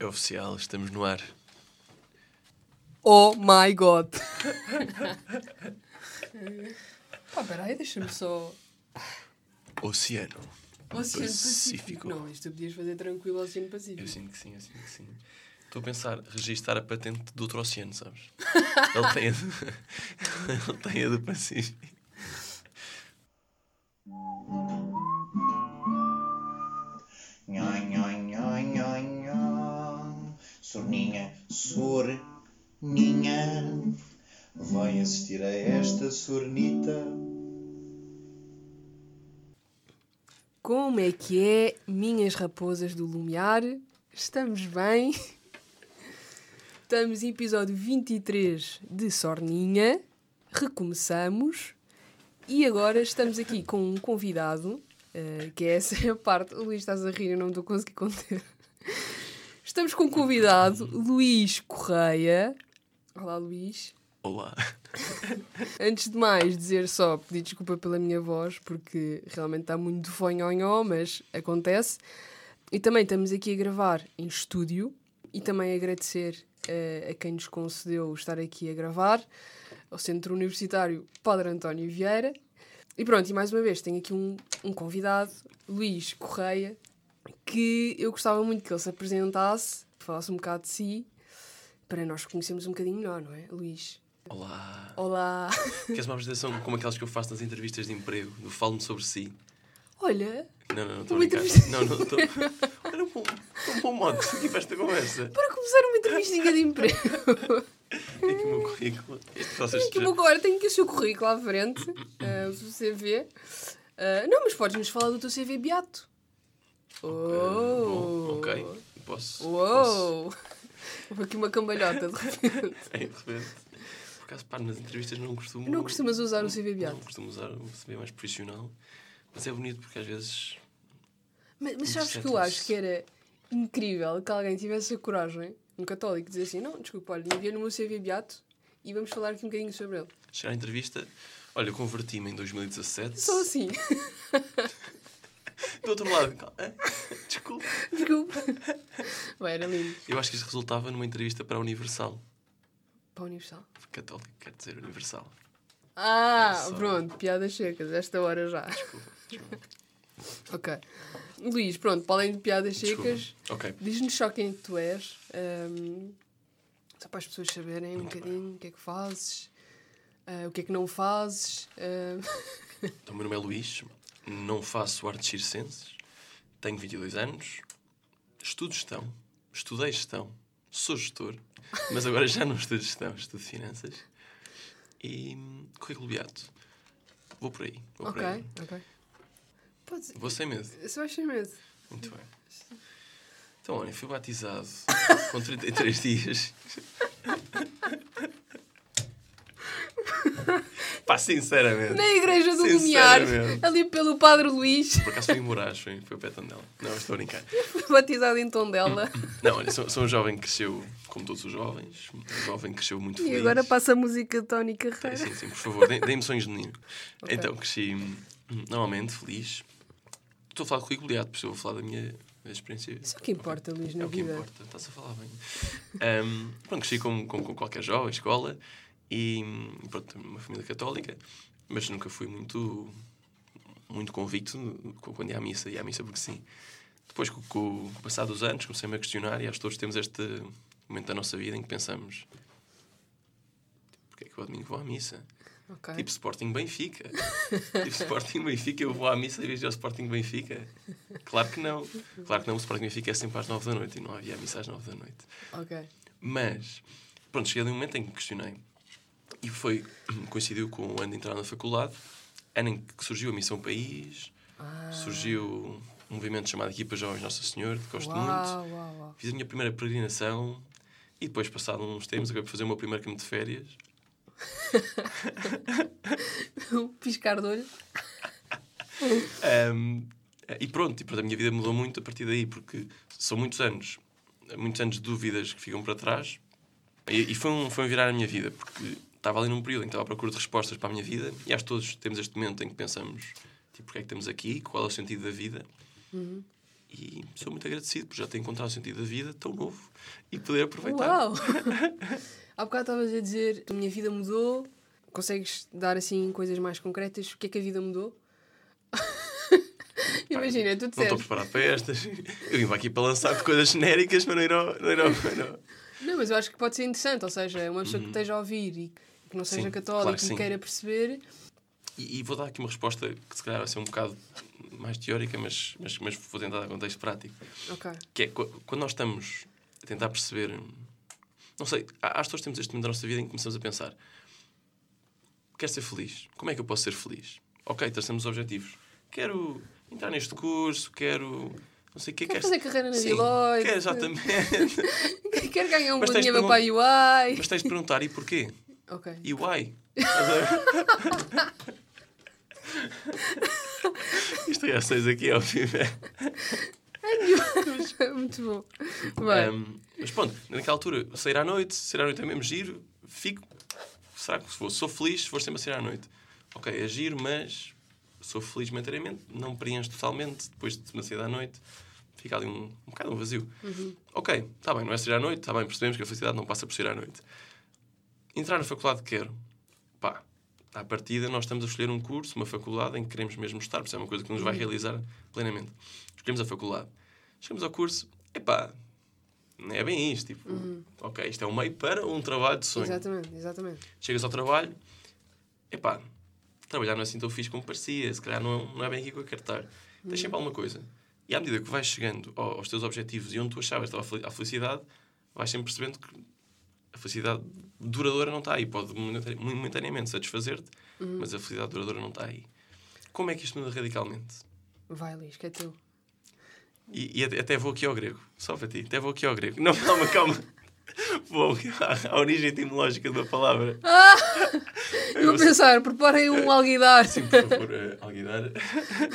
É oficial, estamos no ar. Oh my god! Pá, peraí, deixa-me só. Oceano. Oceano Pacífico. Pacífico. Não, isto tu podias fazer tranquilo Oceano Pacífico. Eu sinto que sim, eu sinto que sim. Estou a pensar, registar a patente do outro oceano, sabes? Ele tem a do, Ele tem a do Pacífico. Sorninha, vai assistir a esta sornita. Como é que é, minhas raposas do Lumiar? Estamos bem? Estamos em episódio 23 de Sorninha. Recomeçamos. E agora estamos aqui com um convidado, eh, que é essa a parte. O Luís estás a rir, eu não estou a conseguir conter. Estamos com um convidado, Luís Correia. Olá, Luís. Olá. Antes de mais, dizer só, pedir desculpa pela minha voz, porque realmente está muito fonhonhó, mas acontece. E também estamos aqui a gravar em estúdio e também agradecer eh, a quem nos concedeu estar aqui a gravar, ao Centro Universitário Padre António Vieira. E pronto, e mais uma vez tenho aqui um, um convidado, Luís Correia, que eu gostava muito que ele se apresentasse, falasse um bocado de si, para nós conhecermos um bocadinho melhor, não é, Luís? Olá. Olá! Queres uma apresentação como aquelas que eu faço nas entrevistas de emprego? Do Falo-me sobre si. Olha, Não, não, não estou a brincar. entrevista. Não, não estou. Era um bom, um bom modo aqui para esta conversa. para começar uma entrevistinha de emprego. É que o meu currículo. Este vocês Tenho que eu agora tenho aqui o seu currículo à frente, eh, o seu CV. Eh, não, mas podes-nos falar do teu CV beato. Oh! Ok. Posso. Uou! Houve aqui uma cambalhota de repente. É, de repente. Por acaso, pá, nas entrevistas não costumo. Não costumas usar o CV Não, beato? costumo usar o CV mais profissional. Mas é bonito porque às vezes. Mas, mas sabes que eu acho que era incrível que alguém tivesse a coragem, um católico, dizer assim: não, desculpa, olha, envia no meu CV beato e vamos falar aqui um bocadinho sobre ele. Chegar à entrevista. Olha, eu converti-me em 2017. Só assim. Do outro lado. Desculpa. Desculpa. Vai, era lindo. Eu acho que isto resultava numa entrevista para a Universal. Para a Universal. Católico, quer dizer Universal. Ah, pronto, piadas secas, esta hora já. Desculpa. desculpa. Ok. Luís, pronto, para além de piadas Desculpa. secas, Ok. diz-nos só quem que tu és. ahm, só para as pessoas saberem um bocadinho o que é que fazes, ah, o que é que não fazes. ah, Então, o meu nome é Luís. Não faço artes circenses. Tenho 22 anos. Estudo gestão. Estudei gestão. Sou gestor. Mas agora já não estudo gestão. Estudo finanças. E hum, currículo beato. Vou por aí. Vou por ok, aí. ok. Podes, Vou sem medo. vais sem medo. Muito bem. Então, olha, fui batizado com 33 dias. Pá, sinceramente. Na igreja do Lumiar, ali pelo Padre Luís, Por acaso foi em Moraes, foi, foi o pé Tondela. Não, estou a brincar. batizado em Tondela. Não, olha, sou, sou um jovem que cresceu, como todos os jovens, um jovem que cresceu muito E feliz. agora passa a música de Tony Sim, Carreira. sim, sim, por favor, dê- dê-me sonhos de menino. Ok. Então, cresci hum, normalmente feliz. Estou a falar de currículo por isso eu vou falar da minha experiência. Isso é o que importa, Luís, na É o que vida. importa, estás a falar bem. Um, pronto, cresci como, como, com qualquer jovem, escola, e pronto, uma família católica, mas nunca fui muito, muito convicto co- quando ia à missa, ia à missa porque sim. Depois, com, com o passar dos anos, comecei-me a questionar, e acho que todos temos este momento da nossa vida em que pensamos: porque é que eu ao domingo vou à missa? Ok. Tipo Sporting Benfica. tipo Sporting Benfica, eu vou à missa vez de ao Sporting Benfica. Claro que não. Claro que não, o Sporting Benfica é sempre às nove da noite e não havia missa às nove da noite. Ok. Mas, pronto, cheguei ali um momento em que me questionei. E foi, coincidiu com o ano de entrar na faculdade, ano em que surgiu a Missão País, Ah. surgiu um movimento chamado Equipa Jovens Nossa Senhora, que gosto muito. Uau, uau, uau. Fiz a minha primeira peregrinação e depois, passado uns tempos, acabei por fazer o meu primeiro caminho de férias. Um piscar de olho. Um, e pronto, e pronto, a minha vida mudou muito a partir daí, porque são muitos anos, muitos anos de dúvidas que ficam para trás. E, e foi, um, foi um virar a minha vida, porque estava ali num período em que estava à procura de respostas para a minha vida, e acho que todos temos este momento em que pensamos, tipo, porque é que estamos aqui, qual é o sentido da vida. E sou muito agradecido por já ter encontrado o sentido da vida tão novo e poder aproveitar. Uau! Há bocado estavas a dizer a minha vida mudou. Consegues dar assim coisas mais concretas? O que é que a vida mudou? Imagina, tu Não estou disseste. preparado para estas. Eu vim aqui para lançar coisas genéricas, mas não ir ao. Não, não. Não, mas eu acho que pode ser interessante. Ou seja, uma pessoa que esteja a ouvir e que não seja. Sim, católica claro que e sim. queira perceber. E, e vou dar aqui uma resposta que se calhar vai ser um bocado mais teórica, mas, mas, mas vou tentar dar contexto prático. Ok. Que é qu- quando nós estamos a tentar perceber. Não sei, às pessoas temos este momento da nossa vida em que começamos a pensar: quero ser feliz. Como é que eu posso ser feliz? Ok, traçamos objetivos. Quero entrar neste curso, quero. Não sei o que Quero fazer carreira na Deloitte. Quero, exatamente. Quero ganhar um bom dinheiro para a UI. Mas tens de perguntar: e porquê? Ok. E why? Isto é seis aqui ao vivo. Muito bom. Um, mas pronto, naquela altura, sair à noite, sair à noite é mesmo giro, fico. Será que se for, sou feliz se for sempre a sair à noite? Ok, é giro, mas sou feliz momentaneamente, não me preencho totalmente, depois de uma saída à noite, fica ali um, um bocado um vazio. Ok, está bem, não é sair à noite, está bem, percebemos que a felicidade não passa por sair à noite. Entrar na faculdade que quero, pá, à partida nós estamos a escolher um curso, uma faculdade em que queremos mesmo estar, porque é uma coisa que nos vai realizar plenamente. Escolhemos a faculdade. Chegamos ao curso, epá, não é bem isto, tipo, ok, isto é um meio para um trabalho de sonho. Exatamente, exatamente. Chegas ao trabalho, epá, trabalhar não é assim tão fixe como parecia, se calhar não, não é bem aqui que eu quero estar. Tens sempre alguma coisa. E à medida que vais chegando ao- aos teus objetivos e onde tu achavas a felicidade, vais sempre percebendo que a felicidade duradoura não está aí. Pode momentane- momentaneamente satisfazer-te, mas a felicidade duradoura não está aí. Como é que isto muda radicalmente? Vai, Luís, que é teu. E, e até vou aqui ao grego, só para ti, até vou aqui ao grego. Não, calma, calma. Vou à, à origem etimológica da palavra. Eu vou pensar, preparem um alguidar. Sim, por favor, uh, alguidar.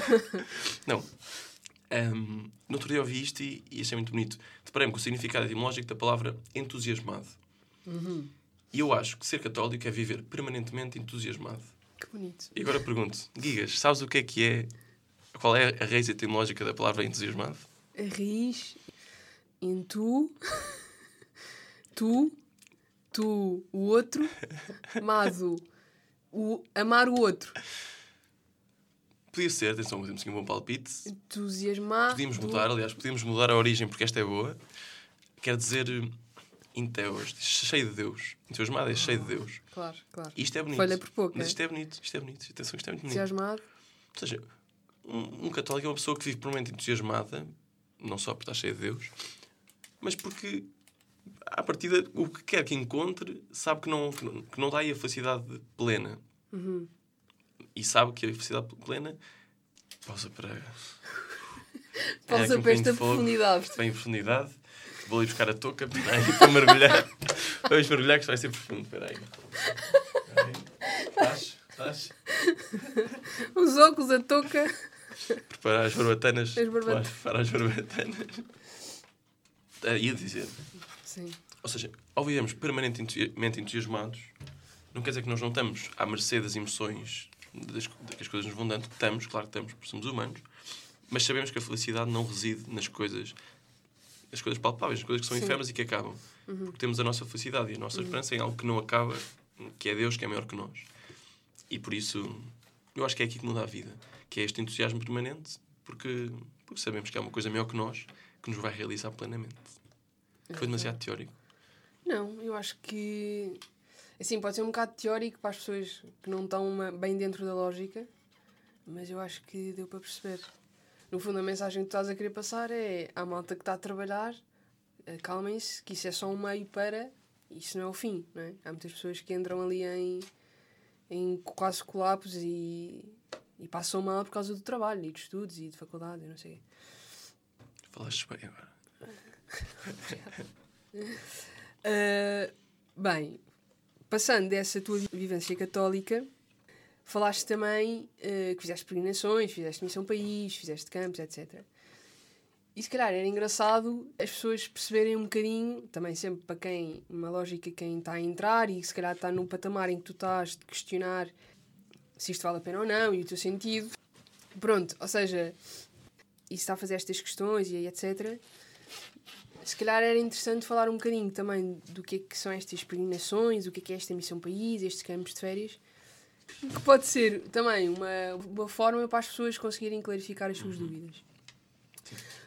Não. Um, no outro dia ouvi isto e, e achei muito bonito. Deparei-me com o significado etimológico da palavra entusiasmado. E eu acho que ser católico é viver permanentemente entusiasmado. Que bonito. E agora pergunto, Gigas, sabes o que é que é? Qual é a raiz etimológica da palavra entusiasmado? A raiz em tu, tu, tu, o outro, mado, o, amar o outro. Podia ser, atenção, temos aqui um bom palpite. Entusiasmar. Podíamos mudar, aliás, podíamos mudar a origem porque esta é boa. Quer dizer, inteus, cheio de Deus. Entusiasmado é cheio de Deus. Claro, claro. Isto é bonito. Falha por pouco, Mas é? isto é bonito, isto é bonito. Atenção, isto é muito bonito. Entusiasmado. Ou seja, um, um católico é uma pessoa que vive plenamente entusiasmada, não só por estar cheia de Deus, mas porque, à partida, o que quer que encontre, sabe que não, que não, que não dá aí a felicidade plena. Uhum. E sabe que a felicidade plena. Pausa para. Pausa É, para esta profundidade. Vem em profundidade. Vou ali buscar a touca para mergulhar. Vamos mergulhar que isto vai ser profundo. Espera aí. Estás? Estás? Os óculos, a touca. Preparar as barbatanas. As barbatanas. Preparar as barbatanas. Ah, ia dizer. Sim. Ou seja, ao vivermos permanentemente entusiasmados, não quer dizer que nós não estamos à mercê das emoções das, que as coisas nos vão dando. Estamos, claro que estamos, porque somos humanos. Mas sabemos que a felicidade não reside nas coisas, nas coisas palpáveis, nas coisas que são Sim. efêmeras e que acabam. Porque temos a nossa felicidade e a nossa esperança em algo que não acaba, que é Deus, que é maior que nós. E por isso, eu acho que é aqui que muda a vida. Que é este entusiasmo permanente, porque, porque sabemos que é uma coisa maior que nós, que nos vai realizar plenamente. Foi demasiado teórico. Não, eu acho que. Assim, pode ser um bocado teórico para as pessoas que não estão uma- bem dentro da lógica, mas eu acho que deu para perceber. No fundo, a mensagem que tu estás a querer passar é à malta que está a trabalhar, acalmem-se, que isso é só um meio para. Isso não é o fim, não é? Há muitas pessoas que entram ali em, em quase colapsos e, e passam mal por causa do trabalho e de estudos e de faculdade e não sei. Falaste bem agora. Uh, bem, passando dessa tua vi- vivência católica, falaste também uh, que fizeste peregrinações, fizeste missão país, fizeste campos, etc. E se calhar era engraçado as pessoas perceberem um bocadinho, também sempre para quem, uma lógica, quem está a entrar e se calhar está no patamar em que tu estás de questionar se isto vale a pena ou não e o teu sentido. Pronto, ou seja, e está a fazer estas questões e etc. Se calhar era interessante falar um bocadinho também do que é que são estas peregrinações, o que é que é esta missão país, estes campos de férias, que pode ser também uma, uma forma para as pessoas conseguirem clarificar as suas dúvidas.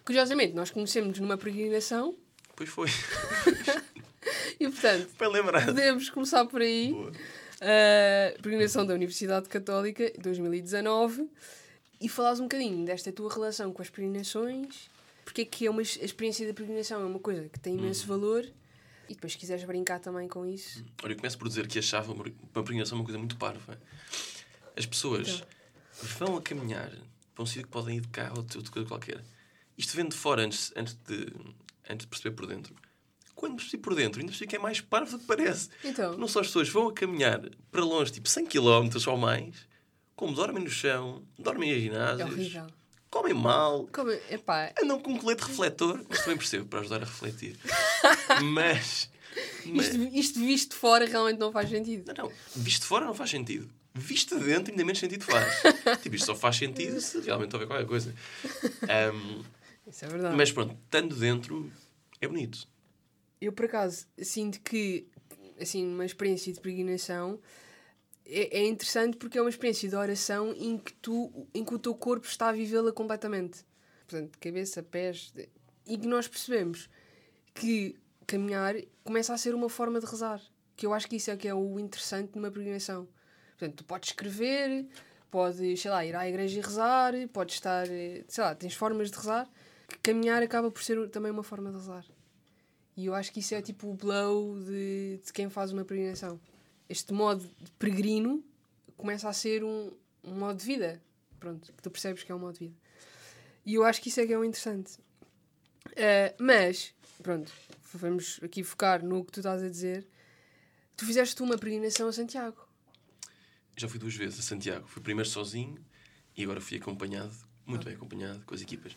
Curiosamente, nós conhecemos numa peregrinação Pois foi. e, portanto, Bem lembrado. podemos começar por aí. Boa. a peregrinação da Universidade Católica 2019 e falares um bocadinho desta tua relação com as peregrinações, porque é que é uma, a experiência da peregrinação é uma coisa que tem imenso valor e depois se quiseres brincar também com isso. Olha, eu começo por dizer que achava uma peregrinação uma coisa muito parva. As pessoas vão a caminhar para um sítio que podem ir de carro ou de coisa qualquer. Isto vem de fora antes, antes, de, antes de perceber por dentro. Quando percebi por dentro, ainda percebi que é mais parvo do que parece. Então, Não só as pessoas vão a caminhar para longe, tipo 100 km ou mais, como dormem no chão, dormem em é ginásios, horrível. comem mal, Como, epá, andam com um colete refletor, mas também percebo, para ajudar a refletir. Mas. mas isto, isto visto de fora realmente não faz sentido. não, não, visto de fora não faz sentido. Visto de dentro, ainda menos sentido faz. tipo, isto só faz sentido se realmente houver qualquer coisa. Ahm, Isso é verdade. mas pronto, estando dentro, é bonito. Eu, por acaso, sinto que, assim, uma experiência de peregrinação é, é interessante porque é uma experiência de oração em que, tu, em que o teu corpo está a vivê-la completamente. Portanto, cabeça, pés. E que nós percebemos que caminhar começa a ser uma forma de rezar. Que eu acho que isso é que é o interessante numa peregrinação. Portanto, tu podes escrever, podes, sei lá, ir à igreja e rezar, podes estar, eh, sei lá, tens formas de rezar. Que caminhar acaba por ser também uma forma de rezar. E eu acho que isso é tipo o blow de, de quem faz uma peregrinação. Este modo de peregrino começa a ser um, um modo de vida. Pronto, que tu percebes que é um modo de vida. E eu acho que isso é que é o interessante. Ah, mas, pronto, vamos aqui focar no que tu estás a dizer. Tu fizeste uma peregrinação a Santiago. Já fui duas vezes a Santiago. Fui primeiro sozinho e agora fui acompanhado, muito bem acompanhado, com as equipas.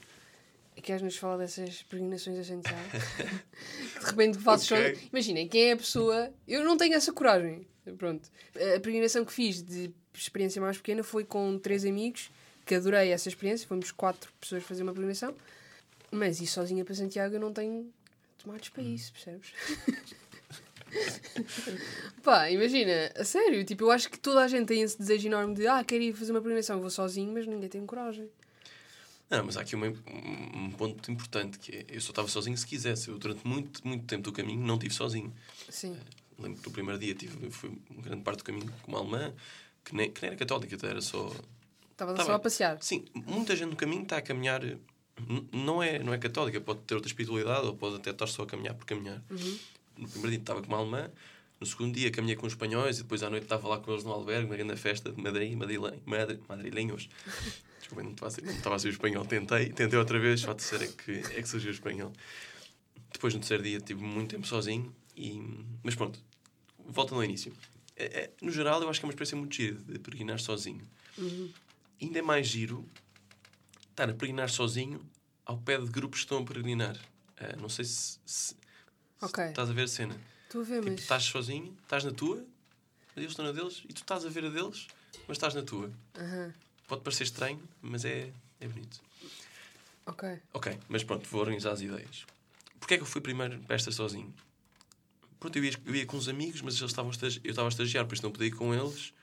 E Queres-nos falar dessas peregrinações a Santiago? De repente fazes Ok. só. Imaginem, quem é a pessoa. Eu não tenho essa coragem. Pronto. A peregrinação que fiz de experiência mais pequena foi com três amigos, que adorei essa experiência. Fomos quatro pessoas fazer uma peregrinação. Mas ir sozinha para Santiago eu não tenho tomates para isso, percebes? Pá, imagina, a sério, tipo, eu acho que toda a gente tem esse desejo enorme de ah, quero ir fazer uma peregrinação, vou sozinho, mas ninguém tem coragem. Não, mas há aqui uma- um, ponto importante que é, eu só estava sozinho se quisesse. Eu durante muito, muito tempo do caminho não estive sozinho. Sim. Lembro que no primeiro dia tive, fui uma grande parte do caminho com uma alemã, que nem, que nem era católica, até era só... Estavas Tá só a passear. Sim, muita gente no caminho está a caminhar... Não é, não é católica, pode ter outra espiritualidade ou pode até estar só a caminhar por caminhar. No primeiro dia estava com uma alemã, no segundo dia caminhei com os espanhóis e depois à noite estava lá com eles no albergue, uma grande festa de Madrid, madri, madrilenhos. Desculpa, não estava a ser, não estava a ser o espanhol. Tentei, tentei outra vez, só a terceira é que, é que surgiu o espanhol. Depois no terceiro dia tive muito tempo sozinho, e, mas pronto, voltando ao início. É- é- no geral, eu acho que é uma experiência muito gira de peregrinar sozinho. Ainda é mais giro estar a peregrinar sozinho ao pé de grupos que estão a peregrinar. Ah, não sei se, se- se Ok. estás a ver a cena. Estou a ver, Tipo, mas. estás sozinho, estás na tua, eles estão na deles, e tu estás a ver a deles, mas estás na tua. Aham. Pode parecer estranho, mas é, é bonito. Ok. Ok, mas pronto, vou organizar as ideias. Porquê é que eu fui primeiro para esta sozinho? Pronto, eu ia, eu ia com uns amigos, mas eles estavam eu estava a estagiar, por isso não podia ir com eles,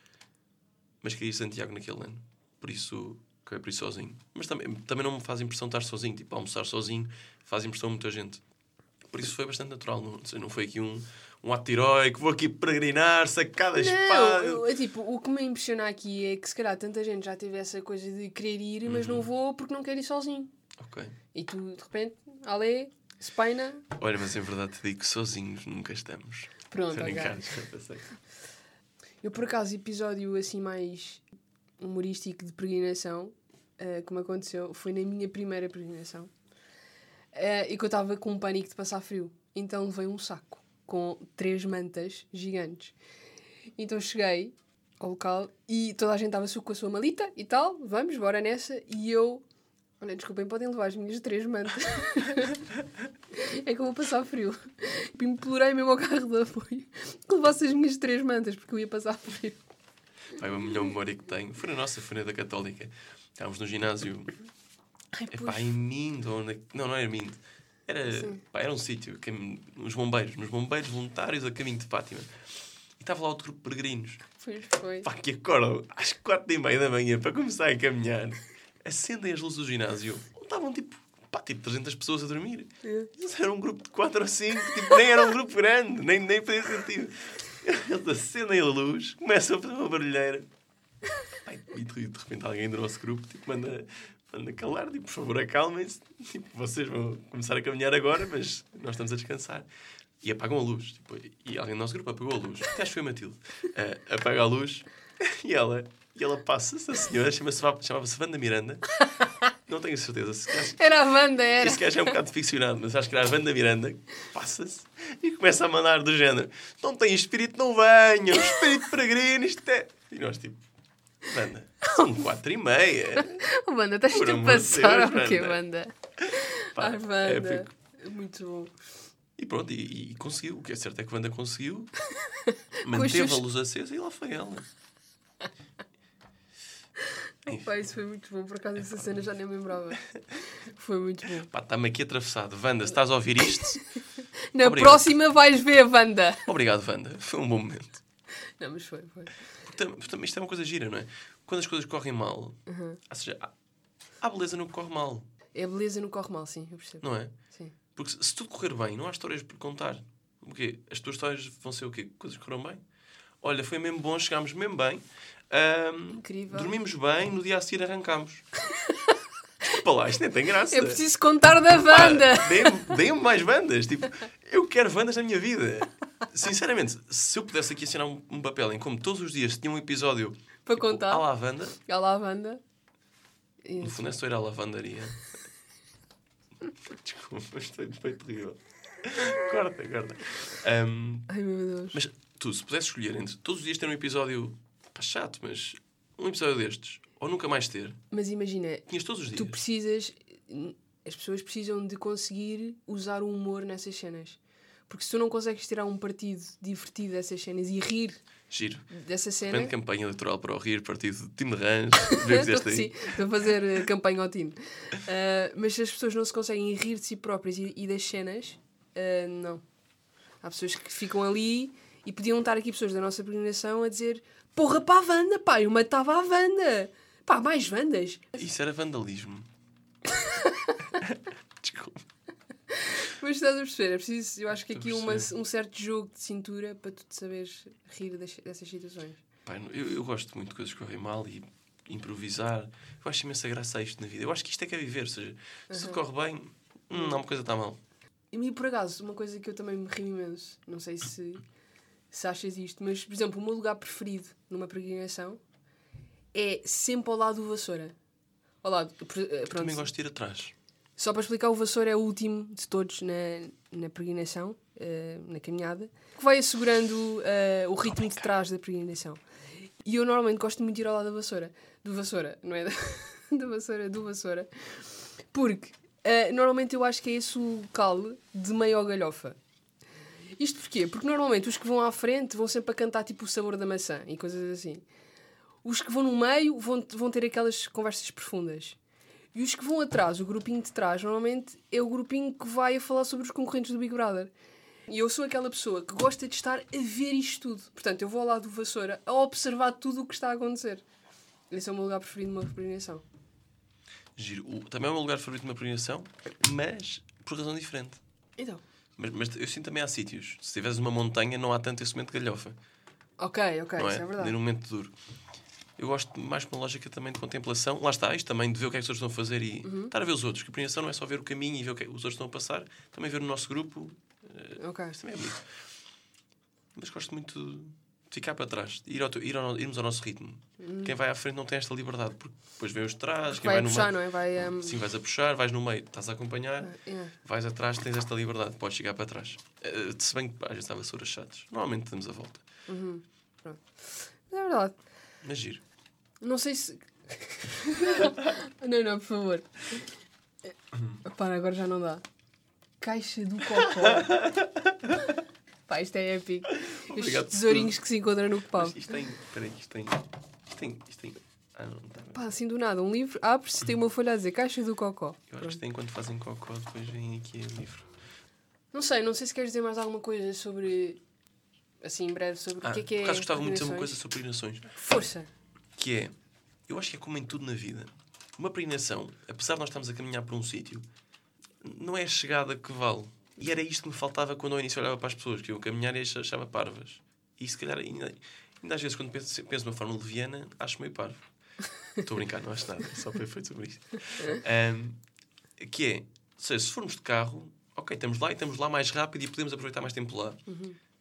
mas queria ir Santiago naquele ano. Por isso, acabei por ir sozinho. Mas também, também não me faz impressão estar sozinho, tipo, almoçar sozinho faz impressão a muita gente. Por isso foi bastante natural, não, não foi aqui um, um ato heróico, vou aqui peregrinar, sacar da espada. eu- é tipo, o que me impressiona aqui é que se calhar tanta gente já teve essa coisa de querer ir, mas não vou porque não quer ir sozinho. Ok. E tu, de repente, ale, Spaina, Olha, mas em verdade te digo que sozinhos nunca estamos. pronto, Sem ok. brincar, já pensei. Eu, por acaso, episódio assim mais humorístico de peregrinação, eh, como aconteceu, foi na minha primeira peregrinação. Eh, e que eu estava com um pânico de passar frio. Então levei um saco com três mantas gigantes. Então cheguei ao local e toda a gente estava com a sua malita e tal, vamos, bora nessa. E eu, olha, desculpem, podem levar as minhas três mantas. é que eu vou passar frio. E implorei mesmo ao carro de apoio que levasse as minhas três mantas porque eu ia passar frio. Pai, a melhor memória que tenho foi na nossa, da Católica. Estávamos no ginásio Epá, em Mindo, ou na- não, não era Mindo. Era, pá, era um sítio, que- uns bombeiros, uns bombeiros voluntários a caminho de Fátima. E estava lá outro grupo de peregrinos. Pois foi. Pá, que acordam às quatro e meia da manhã para começar a caminhar. Acendem as luzes do ginásio. onde Estavam tipo, pá, tipo 300 pessoas a dormir. É. Eles eram um grupo de 4 ou 5, tipo, nem era um grupo grande, nem, nem fazia sentido. Eles acendem a luz, começam a fazer uma barulheira. E de, repente alguém do nosso grupo tipo, manda, manda calar, tipo, por favor, acalmem-se. Tipo, vocês vão começar a caminhar agora, mas nós estamos a descansar. E apagam a luz. Tipo, e alguém do nosso grupo apagou a luz. Até acho que foi a Matilde. Ah, apaga a luz e ela, e ela passa-se, a senhora, chama-se- chamava-se Wanda Miranda. Não tenho certeza. Se calhar- Era a Wanda, era. esse gajo é um bocado ficcionado, mas acho que era a Wanda Miranda passa-se e começa a mandar do género: Não tem espírito, não venham, espírito peregrino, isto é. E nós, tipo, Wanda, são quatro e meia. Oh, Wanda, estás-te Por a passar ao quê, Wanda? Wanda? Pá, Ai, Wanda. épico. Muito bom. E pronto, e, e conseguiu. O que é certo é que Wanda conseguiu, manteve a luz acesa e lá foi ela. Pá, isso foi muito bom. Por acaso, essa cena já nem me lembrava. Foi muito bom. Pá, está-me aqui atravessado. Wanda, se estás a ouvir isto, Na Obrigado. próxima vais ver a Wanda. obrigado, Wanda. Foi um bom momento. Não, mas foi, foi. Tam- Isto é uma coisa gira, não é? Quando as coisas correm mal, Uhum. ou seja, há, há beleza no que corre mal, É a beleza no corre mal, sim, eu percebo. não é? Sim. Porque se, se tudo correr bem, não há histórias por contar. O quê? As tuas histórias vão ser o quê? Coisas que correram bem? Olha, foi mesmo bom, chegámos mesmo bem. ahm, Incrível. Dormimos bem, no dia a seguir arrancámos. Desculpa lá, isto nem tem graça. É preciso contar da. Deem-me deem-me mais bandas. Tipo, eu quero bandas na minha vida. Sinceramente, se eu pudesse aqui assinar um, um papel em como todos os dias tinha um episódio Para tipo, contar. à lavanda, Olha lá a Wanda. E- no fundo é só ir à lavandaria. Desculpa, isto foi, foi terrível. Corta, corta. Ahm, Ai meu Deus. mas tu, se pudesses escolher entre todos os dias ter um episódio pá, chato, mas um episódio destes, ou nunca mais ter, Mas imagina, tinhas todos os dias. tu precisas. As pessoas precisam de conseguir usar o humor nessas cenas. Porque se tu não consegues tirar um partido divertido dessas cenas e rir Giro. dessa cena. Grande campanha eleitoral para o Rir, partido de Time de Rãs. Sim, estou a fazer eh, campanha ao time. Ah, mas se as pessoas não se conseguem rir de si próprias e, e das cenas, ah, não. Há pessoas que ficam ali e podiam estar aqui pessoas da nossa peregrinação a dizer porra para a Wanda, pá, eu matava a Wanda. Pá, mais Wandas. Isso era vandalismo. Desculpa. Mas estás a perceber, é preciso, eu acho que aqui uma, um certo jogo de cintura para tu te saberes rir dessas situações. Pai, eu, eu gosto muito de coisas que correm mal e improvisar. Eu acho imensa graça a isto na vida. Eu acho que isto é que é viver. Ou seja, se tudo corre bem, hum, não, uma coisa está mal. E por acaso, uma coisa que eu também me rio imenso, não sei se, se achas isto, mas, por exemplo, o meu lugar preferido numa peregrinação é sempre ao lado do vassoura. Ao lado, pr- eh, pronto, Também gosto de ir atrás. Só para explicar, o vassoura é o último de todos na, na peregrinação, eh, na caminhada, que vai assegurando eh, o ritmo de trás da peregrinação. E eu normalmente gosto muito de ir ao lado da vassoura. Do vassoura, não é da, da vassoura, do vassoura. Porque eh, normalmente eu acho que é esse o local de maior galhofa. Isto porquê? Porque normalmente os que vão à frente vão sempre a cantar tipo o sabor da maçã e coisas assim. Os que vão no meio vão, vão ter aquelas conversas profundas. E os que vão atrás, o grupinho de trás, normalmente é o grupinho que vai a falar sobre os concorrentes do Big Brother. E eu sou aquela pessoa que gosta de estar a ver isto tudo. Portanto, eu vou ao lado do vassoura a observar tudo o que está a acontecer. Esse é o meu lugar preferido numa peregrinação. Giro. O- também é o meu lugar favorito de uma peregrinação, mas por razão diferente. Então, Mas, mas eu sinto também há sítios. Se estiveres numa montanha, não há tanto esse momento de galhofa. ok, ok, não isso é é? verdade. Nem num momento duro. Eu gosto mais de uma lógica também de contemplação. Lá está, isto também de ver o que é que os outros estão a fazer e Uhum. estar a ver os outros. Que a peregrinação não é só ver o caminho e ver o que é que os outros estão a passar, também ver o nosso grupo. Ok. Isso também é bonito. Mas gosto muito de ficar para trás, de ir ao ir ao- irmos ao nosso ritmo. Quem vai à frente não tem esta liberdade, porque depois vem os de trás, quem Vai vai a no puxar, meio. não é? Vai. Um... Sim, vais a puxar, vais no meio, estás a acompanhar, é. vais atrás, tens esta liberdade, podes chegar para trás. Eh, se bem que às vezes há vassouras chatas, normalmente damos a volta. É verdade. Mas giro. Não sei se. não, não, por favor. Para, agora já não dá. Caixa do Cocó. Pá, isto é épico. Obrigado Estes por tesourinhos que se encontram no pau. Isto tem. Espera aí, isto tem. Isto tem. Isto tem. Ah, não, tá. Pá, assim do nada, um livro, abre-se tem uma folha a dizer Caixa do Cocó. Eu acho que tem quando fazem cocó, depois vem aqui o livro. Não sei, não sei se queres dizer mais alguma coisa sobre. Assim, em breve, sobre Ah, o que é que é. por acaso gostava muito de dizer uma coisa sobre peregrinações. Força! Que é, eu acho que é como em tudo na vida. Uma peregrinação, apesar de nós estarmos a caminhar por um sítio, não é a chegada que vale. E era isto que me faltava quando ao início olhava para as pessoas, que eu caminhar e achava parvas. E se calhar, ainda, ainda às vezes, quando penso, penso de uma forma leviana, acho meio parvo. Estou a brincar, não acho nada, só foi feito sobre isto. Ahm, que é, seja, se formos de carro, ok, estamos lá e estamos lá mais rápido e podemos aproveitar mais tempo lá.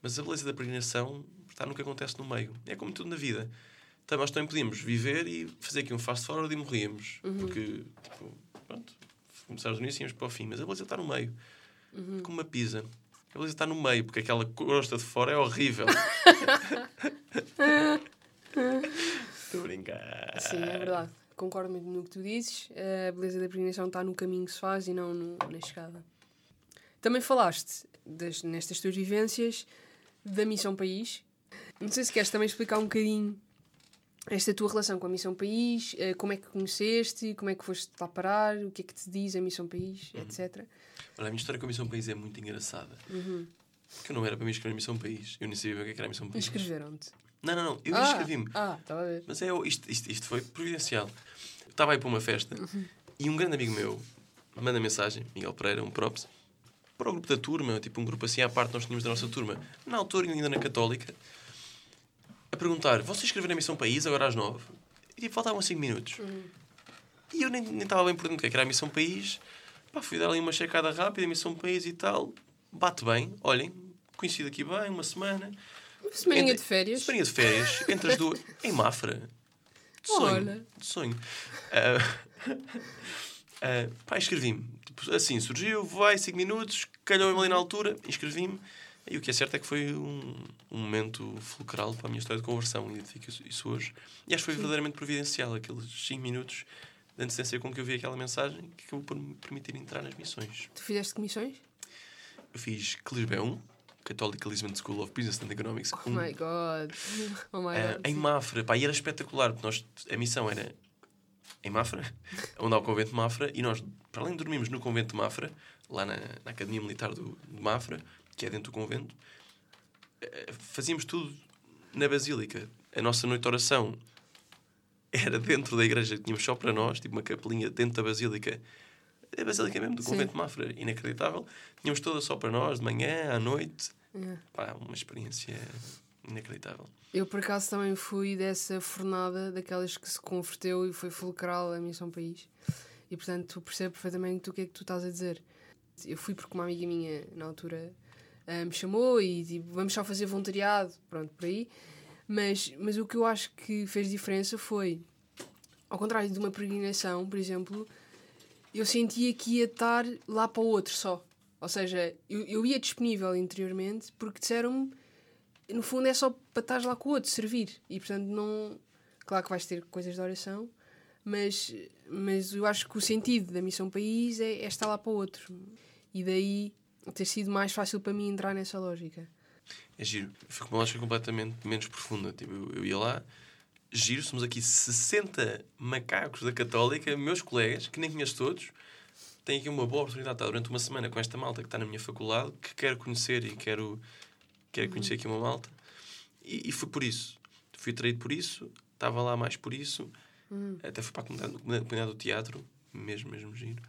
Mas a beleza da peregrinação está no que acontece no meio. É como tudo na vida. Então, nós também podíamos viver e fazer aqui um fast forward e morríamos. Porque, tipo, pronto, começámos no início e íamos para o fim. Mas a beleza está no meio. Como uma pizza. A beleza está no meio, porque aquela crosta de fora é horrível. Estou a brincar. Sim, é verdade. Concordo muito no que tu dizes. A beleza da peregrinação está no caminho que se faz e não no- na chegada. Também falaste, das, nestas tuas vivências, da Missão País. Não sei se queres também explicar um bocadinho esta tua relação com a Missão País, eh, como é que conheceste, como é que foste lá parar, o que é que te diz a Missão País, etc. Olha, a minha história com a Missão País é muito engraçada. Uhum. Porque não era para me inscrever na Missão País. Eu nem sabia o que é que era a Missão País. Inscreveram-te. Não, não, não. Eu ah, inscrevi-me. Ah, estava a ver. Mas é, isto, isto, isto foi providencial. Estava aí para uma festa e um grande amigo meu manda mensagem, Miguel Pereira, um props, para o grupo da turma, tipo um grupo assim à parte nós tínhamos da nossa turma, na altura ainda na Católica, a perguntar: vocês escreveram a Missão País agora às nove? E tipo, faltavam cinco minutos. E eu nem, estava bem por dentro do que é que era a Missão País. Pá, fui dar ali uma checada rápida, Missão País e tal. Bate bem, olhem, conhecido aqui bem, uma semana. Uma semaninha de férias. Semaninha de férias, entre as duas, em Mafra. De sonho. Olha. De sonho. Ah, ah, pá, inscrevi-me. Tipo, assim, surgiu, vai, 5 minutos, calhou-me ali na altura, inscrevi-me. E o que é certo é que foi um, um momento fulcral para a minha história de conversão. E identifico isso- hoje. E acho que foi verdadeiramente providencial, aqueles 5 minutos de antecedência com que eu vi aquela mensagem que acabou por me permitir entrar nas missões. Tu fizeste comissões? Eu fiz CLISB 1, Catholic Lisbon School of Business and Economics. Oh my god. Oh my Ah, god. em Mafra, pá, e era espetacular, porque nós, a missão era em Mafra, onde há o convento de Mafra, e nós, para além de dormirmos no convento de Mafra, lá na, na Academia Militar do, de Mafra, que é dentro do convento, eh, fazíamos tudo na Basílica. A nossa noite de oração era dentro da igreja, que tínhamos só para nós, tipo uma capelinha dentro da Basílica. A Basílica mesmo, do Sim. convento de Mafra, inacreditável. Tínhamos toda só para nós, de manhã, à noite. É. Pá, uma experiência inacreditável. Eu, por acaso, também fui dessa fornada, daquelas que se converteu e foi fulcral a Missão País. E, portanto, percebo perfeitamente o que é que tu estás a dizer. Eu fui porque uma amiga minha, na altura, ah, me chamou e tipo, vamos só fazer voluntariado, pronto, por aí. Mas, mas o que eu acho que fez diferença foi, ao contrário de uma peregrinação, por exemplo, eu sentia que ia estar lá para o outro só. Ou seja, eu, eu ia disponível interiormente porque disseram-me no fundo é só para estar lá com o outro, servir. E portanto não. Claro que vais ter coisas de oração, mas, mas eu acho que o sentido da missão país é, é estar lá para o outro. E daí ter sido mais fácil para mim entrar nessa lógica. É giro. Foi com uma lógica completamente menos profunda. Tipo, eu, eu ia lá, giro, somos aqui 60 macacos da Católica, meus colegas, que nem conheço todos. Tenho aqui uma boa oportunidade de estar durante uma semana com esta malta que está na minha faculdade, que quero conhecer e quero, quero conhecer aqui uma malta. E, e foi por isso. Fui atraído por isso, estava lá mais por isso. Até fui para a comunidade, comunidade do teatro, mesmo, mesmo giro.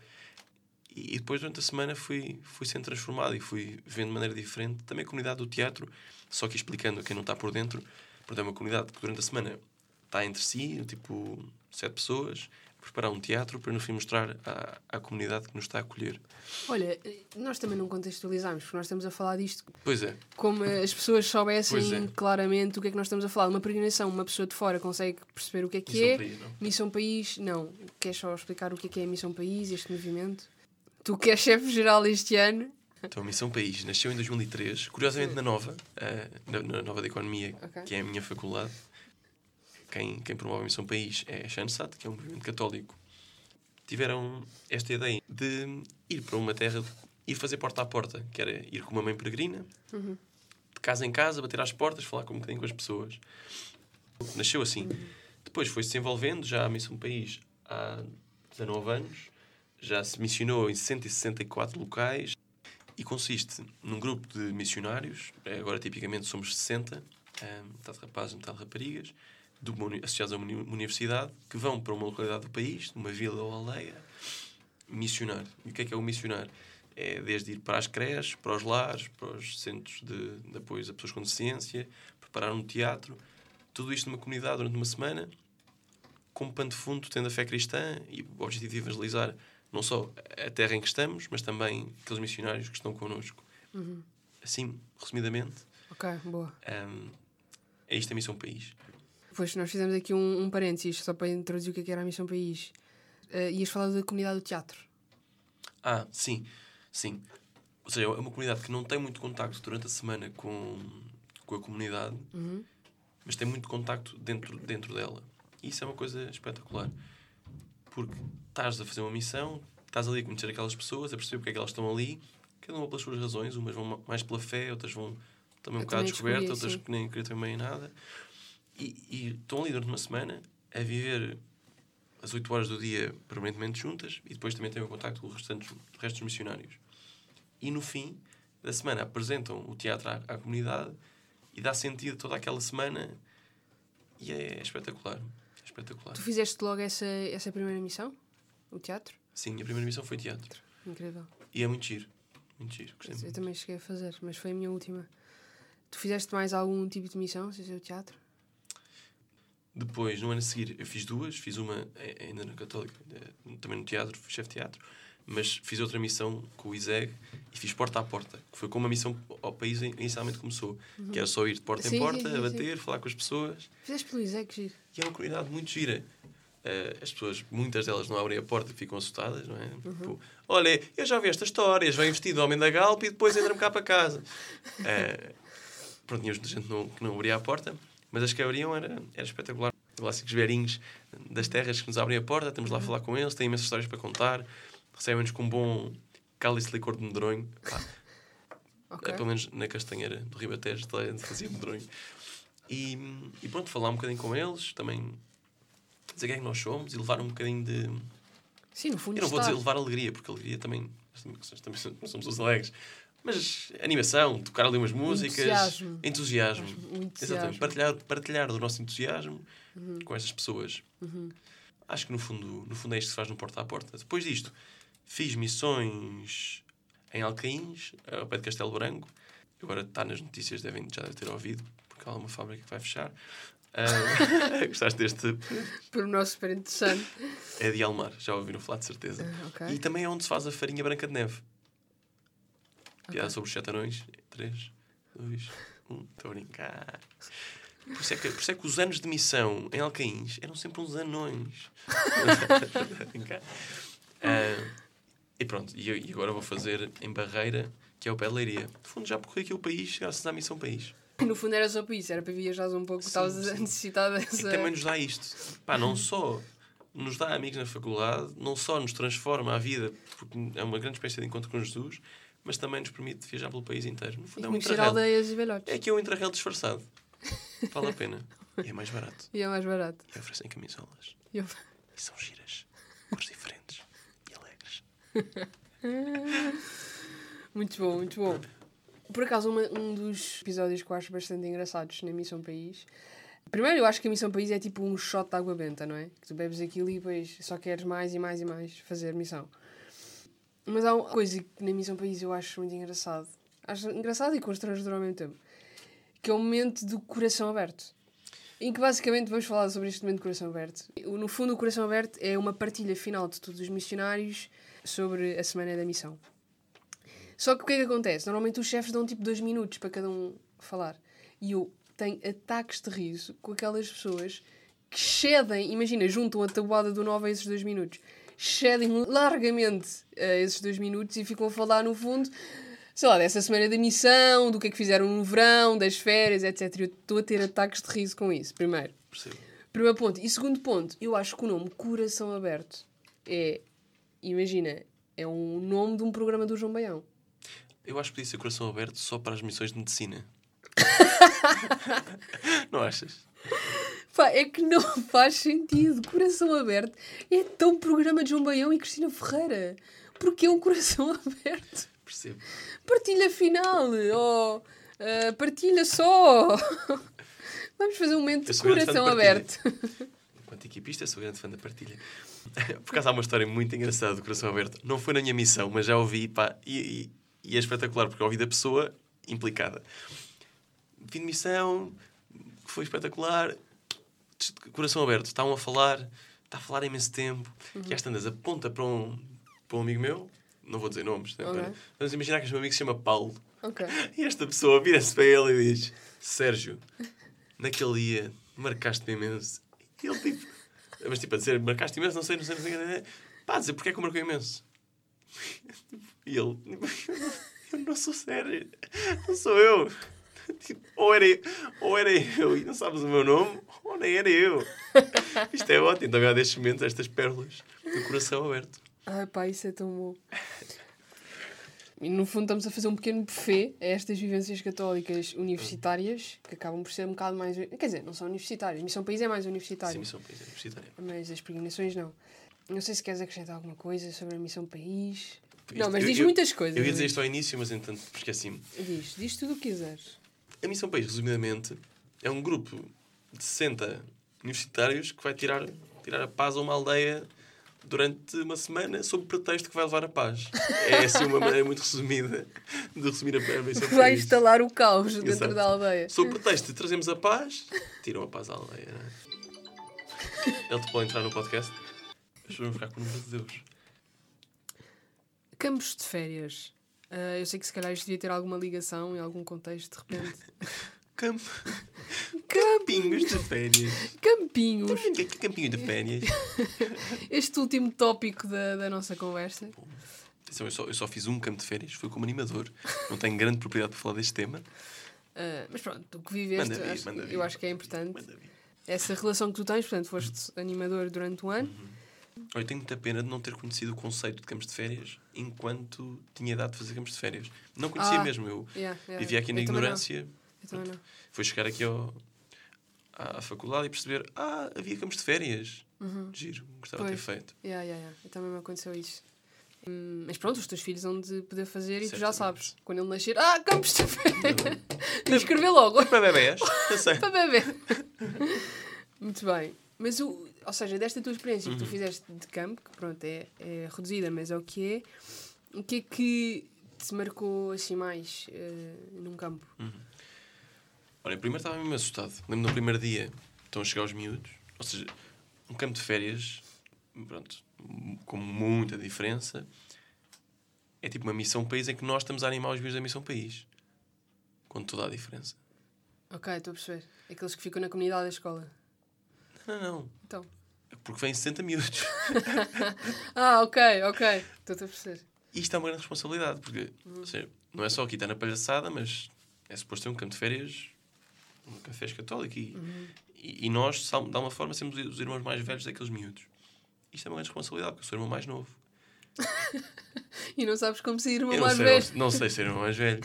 E, e depois, durante a semana, fui, fui sendo transformado e fui vendo de maneira diferente também a comunidade do teatro, só que explicando a quem não está por dentro. Portanto, é uma comunidade que durante a semana está entre si, tipo, sete pessoas, a preparar um teatro para no fim mostrar à, à comunidade que nos está a acolher. Olha, nós também não contextualizamos, porque nós estamos a falar disto Pois é, como as pessoas soubessem é. claramente o que é que nós estamos a falar. Uma peregrinação, uma pessoa de fora consegue perceber o que é que Missão é. País, não? Missão País, não. Queres só explicar o que é que é a Missão País, este movimento? Tu que és chefe-geral este ano. Então, a Missão País nasceu em 2003, curiosamente na Nova, eh, na, na Nova de Economia, Ok. que é a minha faculdade. Quem, quem promove a Missão País é a Shansat, que é um movimento católico. Tiveram esta ideia de ir para uma terra, ir fazer porta a porta, que era ir com uma mãe peregrina, de casa em casa, bater às portas, falar com um bocadinho com as pessoas. Nasceu assim. Depois foi-se desenvolvendo, já a Missão País há 19 anos, já se missionou em 164 locais e consiste num grupo de missionários, agora tipicamente somos 60, um, metade rapazes, metade raparigas, de uma, associados a uma uni- universidade, que vão para uma localidade do país, numa vila ou aldeia, missionar. E o que é que é o missionar? É desde ir para as creches, para os lares, para os centros de, de apoio a pessoas com deficiência, preparar um teatro, tudo isto numa comunidade durante uma semana, com pano de fundo, tendo a fé cristã e o objetivo de evangelizar não só a terra em que estamos, mas também aqueles missionários que estão connosco. Assim, resumidamente, Ok, boa. hum, é isto a Missão País. Pois nós fizemos aqui um, um parênteses só para introduzir o que é que era a Missão País. Eh, ias falar da comunidade do teatro. Ah, sim, sim. Ou seja, é uma comunidade que não tem muito contacto durante a semana com, com a comunidade, mas tem muito contacto dentro, dentro dela. E isso é uma coisa espetacular. Porque estás a fazer uma missão, estás ali a conhecer aquelas pessoas, a perceber porque é que elas estão ali, cada uma pelas suas razões, umas vão ma- mais pela fé, outras vão também um Eu bocado também descoberta, outras que nem bem em nada. E, e estão ali durante uma semana a viver as 8 horas do dia permanentemente juntas e depois também têm o contacto com os restantes, o resto dos missionários. E no fim da semana apresentam o teatro à, à comunidade e dá sentido toda aquela semana e é espetacular. É espetacular. Tu fizeste logo essa, essa primeira missão? O teatro? Sim, a primeira missão foi teatro. Incrível. E é muito giro. Muito giro. Gostei Eu muito. também cheguei a fazer, mas foi a minha última. Tu fizeste mais algum tipo de missão, sem ser o teatro? Depois, no ano a seguir, eu fiz duas. Fiz uma eh, ainda na Católica, eh, também no teatro, fui chefe de teatro. Mas fiz outra missão com o ISEG e fiz porta a porta. Que foi como a missão ao país inicialmente começou. Que era só ir de porta Sim, em porta, sim, sim, a bater, falar com as pessoas. Fizeste pelo Isaac, giro. E é uma comunidade muito gira. Eh, as pessoas, muitas delas não abrem a porta e ficam assustadas, não é? Tipo, olha, eu já vi estas histórias, vem vestido homem da Galp e depois entra-me cá para casa. Eh, pronto, tinha gente não, que não abria a porta, mas as que abriam era, era espetacular. Clássicos velhinhos das terras que nos abrem a porta, estamos lá a falar com eles, têm imensas histórias para contar, recebem-nos com um bom cálice de licor de medronho. Pá, é, pelo menos na Castanheira do Ribatejo, toda a gente fazia medronho. E, e pronto, falar um bocadinho com eles, também dizer quem é que nós somos e levar um bocadinho de. Sim, no fundo Eu não vou dizer levar alegria, porque alegria também. Também somos, os alegres. Mas animação, tocar ali umas músicas. Entusiasmo. Entusiasmo. Entusiasmo. Exatamente. Partilhar, partilhar do nosso entusiasmo com essas pessoas. Acho que no fundo, no fundo é isto que se faz no porta a porta. Depois disto, fiz missões em Alcaíns, ao pé de Castelo Branco. Agora está nas notícias, devem já ter ouvido, porque há uma fábrica que vai fechar. Ah, gostaste deste? Por o nosso super interessante. É de Almar, já ouviram falar de certeza. Ah, ok. E também é onde se faz a farinha branca de neve. Piada Ok. sobre os sete anões. 3, 2, 1. Estou a brincar. Por isso, é que, por isso é que os anos de missão em Alcaíns eram sempre uns anões. Ah, e pronto, e, e agora vou fazer em Barreira, que é o pé de Leiria. No fundo, já percorri aqui o país graças à Missão País. No fundo era só para isso, era para viajares um pouco, estavas a sim. necessitar E dessa. também nos dá isto. Pá, não só nos dá amigos na faculdade, não só nos transforma a vida, porque é uma grande espécie de encontro com Jesus, mas também nos permite viajar pelo país inteiro. No fundo, é um intrarrail. aldeias e velhotes. É que é um intrarrail disfarçado. Vale a pena. E é mais barato. E é mais barato. E oferecem camisolas. E eu- E são giras. Cores diferentes. E alegres. Muito bom, muito bom. Por acaso, uma- um dos episódios que eu acho bastante engraçados na Missão País. Primeiro, eu acho que a Missão País é tipo um shot de água benta, não é? Que tu bebes aquilo e depois só queres mais e mais e mais fazer missão. Mas há uma coisa que na Missão País eu acho muito engraçado. Acho engraçado e constrangedor ao mesmo tempo. Que é o momento do coração aberto. Em que basicamente vamos falar sobre este momento de coração aberto. No fundo, o coração aberto é uma partilha final de todos os missionários sobre a semana da missão. Só que o que é que acontece? Normalmente os chefes dão tipo dois minutos para cada um falar. E eu tenho ataques de riso com aquelas pessoas que cedem, imagina, juntam a tabuada do 9 a esses dois minutos, cedem largamente a esses dois minutos e ficam a falar no fundo, sei lá, dessa semana da missão, do que é que fizeram no verão, das férias, etc. Eu estou a ter ataques de riso com isso, primeiro. Percebo. Primeiro ponto. E segundo ponto, eu acho que o nome Coração Aberto é, imagina, é um nome de um programa do João Baião. Eu acho que podia ser coração aberto só para as missões de medicina. não achas? Pá, é que não faz sentido. Coração aberto é tão programa de João Baião e Cristina Ferreira. Porque é um coração aberto. Percebo. Partilha final. Oh, ah, partilha só. Vamos fazer um momento de coração aberto. Enquanto equipista, sou grande fã da partilha. Por acaso há uma história muito engraçada do Coração Aberto. Não foi na minha missão, mas já ouvi, pá, e, e- e é espetacular, porque ouvi da pessoa implicada. Fim de missão, foi espetacular. Coração Aberto, estavam a falar, está a falar há imenso tempo, e às tantas aponta para um, para um amigo meu, não vou dizer nomes, né, Ok. para- vamos imaginar que este meu amigo se chama Paulo. Ok. E esta pessoa vira-se para ele e diz: Sérgio, naquele dia marcaste-me imenso. E ele tipo, mas tipo a dizer: marcaste imenso, não sei, não sei, não sei. não sei. Pá, a dizer porque é que eu marcou imenso. E ele: Eu não sou Sérgio, não sou eu. Tipo, ou, era, eu- ou era eu e não sabes o meu nome, ou nem era eu. Isto é ótimo. Também há destes momentos, estas pérolas do coração aberto. Ai pá, isso é tão bom. E no fundo estamos a fazer um pequeno buffet a estas vivências católicas universitárias, que acabam por ser um bocado mais... Quer dizer, não são universitárias. Missão País é mais Sim, universitária. missão país universitária. Mas as peregrinações não. Não sei se queres acrescentar alguma coisa sobre a Missão País. Não, mas eu- diz eu- muitas coisas. Eu ia dizer isto ao início, mas entanto esqueci-me. Diz, diz tudo o que quiseres. A Missão País, resumidamente, é um grupo de 60 universitários que vai tirar, tirar a paz a uma aldeia durante uma semana sob pretexto que vai levar a paz. É assim uma maneira muito resumida de resumir a Missão Vai País. instalar o caos dentro Exato. da aldeia. Sob pretexto de trazemos a paz, tiram a paz à aldeia. não é? Ele te pode entrar no podcast. Mas vamos ficar com o número de Deus. Campos de férias. Ah, eu sei que se calhar isto devia ter alguma ligação em algum contexto, de repente. Camp... Campinhos de férias. Campinhos. Campinho de férias. Este último tópico da, da nossa conversa. Atenção, eu só, eu só fiz um campo de férias, foi como animador. Não tenho grande propriedade para falar deste tema. Ah, mas pronto, o que viveste, Manda vir, acho- manda vir. eu acho que é importante. Manda vir. Essa relação que tu tens, portanto, foste animador durante um ano. Eu tenho muita pena de não ter conhecido o conceito de campos de férias enquanto tinha idade de fazer campos de férias. Não conhecia Ah, mesmo. Eu Yeah, yeah. vivia aqui na ignorância. Foi chegar aqui ao, à, faculdade e perceber: ah, havia campos de férias. Giro, gostava de ter Uhum. Feito. Yeah, yeah, yeah. Eu também me aconteceu isso. Hum, mas pronto, os teus filhos vão de poder fazer e tu já sabes. Quando ele nascer, ah, campos de férias! Escrever logo. Para bebés, sei. para. Muito bem. Mas, o, ou seja, desta tua experiência Uhum. que tu fizeste de campo, que pronto, é, é reduzida, mas é o que é, o que é que te marcou assim mais eh, num campo? Olha, primeiro estava mesmo assustado. Lembro no primeiro dia, estão a chegar os miúdos. Ou seja, um campo de férias, pronto, com muita diferença. É tipo uma missão país em que nós estamos a animar os miúdos da missão país. Com toda a diferença. Ok, estou a perceber. Aqueles que ficam na comunidade da escola. Não, não. Então. Porque vêm 60 miúdos. Ah, ok, ok. Estou a perceber. Isto é uma grande responsabilidade, porque ou seja, não é só aqui estar na palhaçada, mas é suposto ter um campo de férias, um café católico. E, e, e nós, de alguma forma, somos os irmãos mais velhos daqueles miúdos. Isto é uma grande responsabilidade, porque eu sou o irmão mais novo. E não sabes como Eu não mais sei, velho. não, não sei ser irmão mais velho.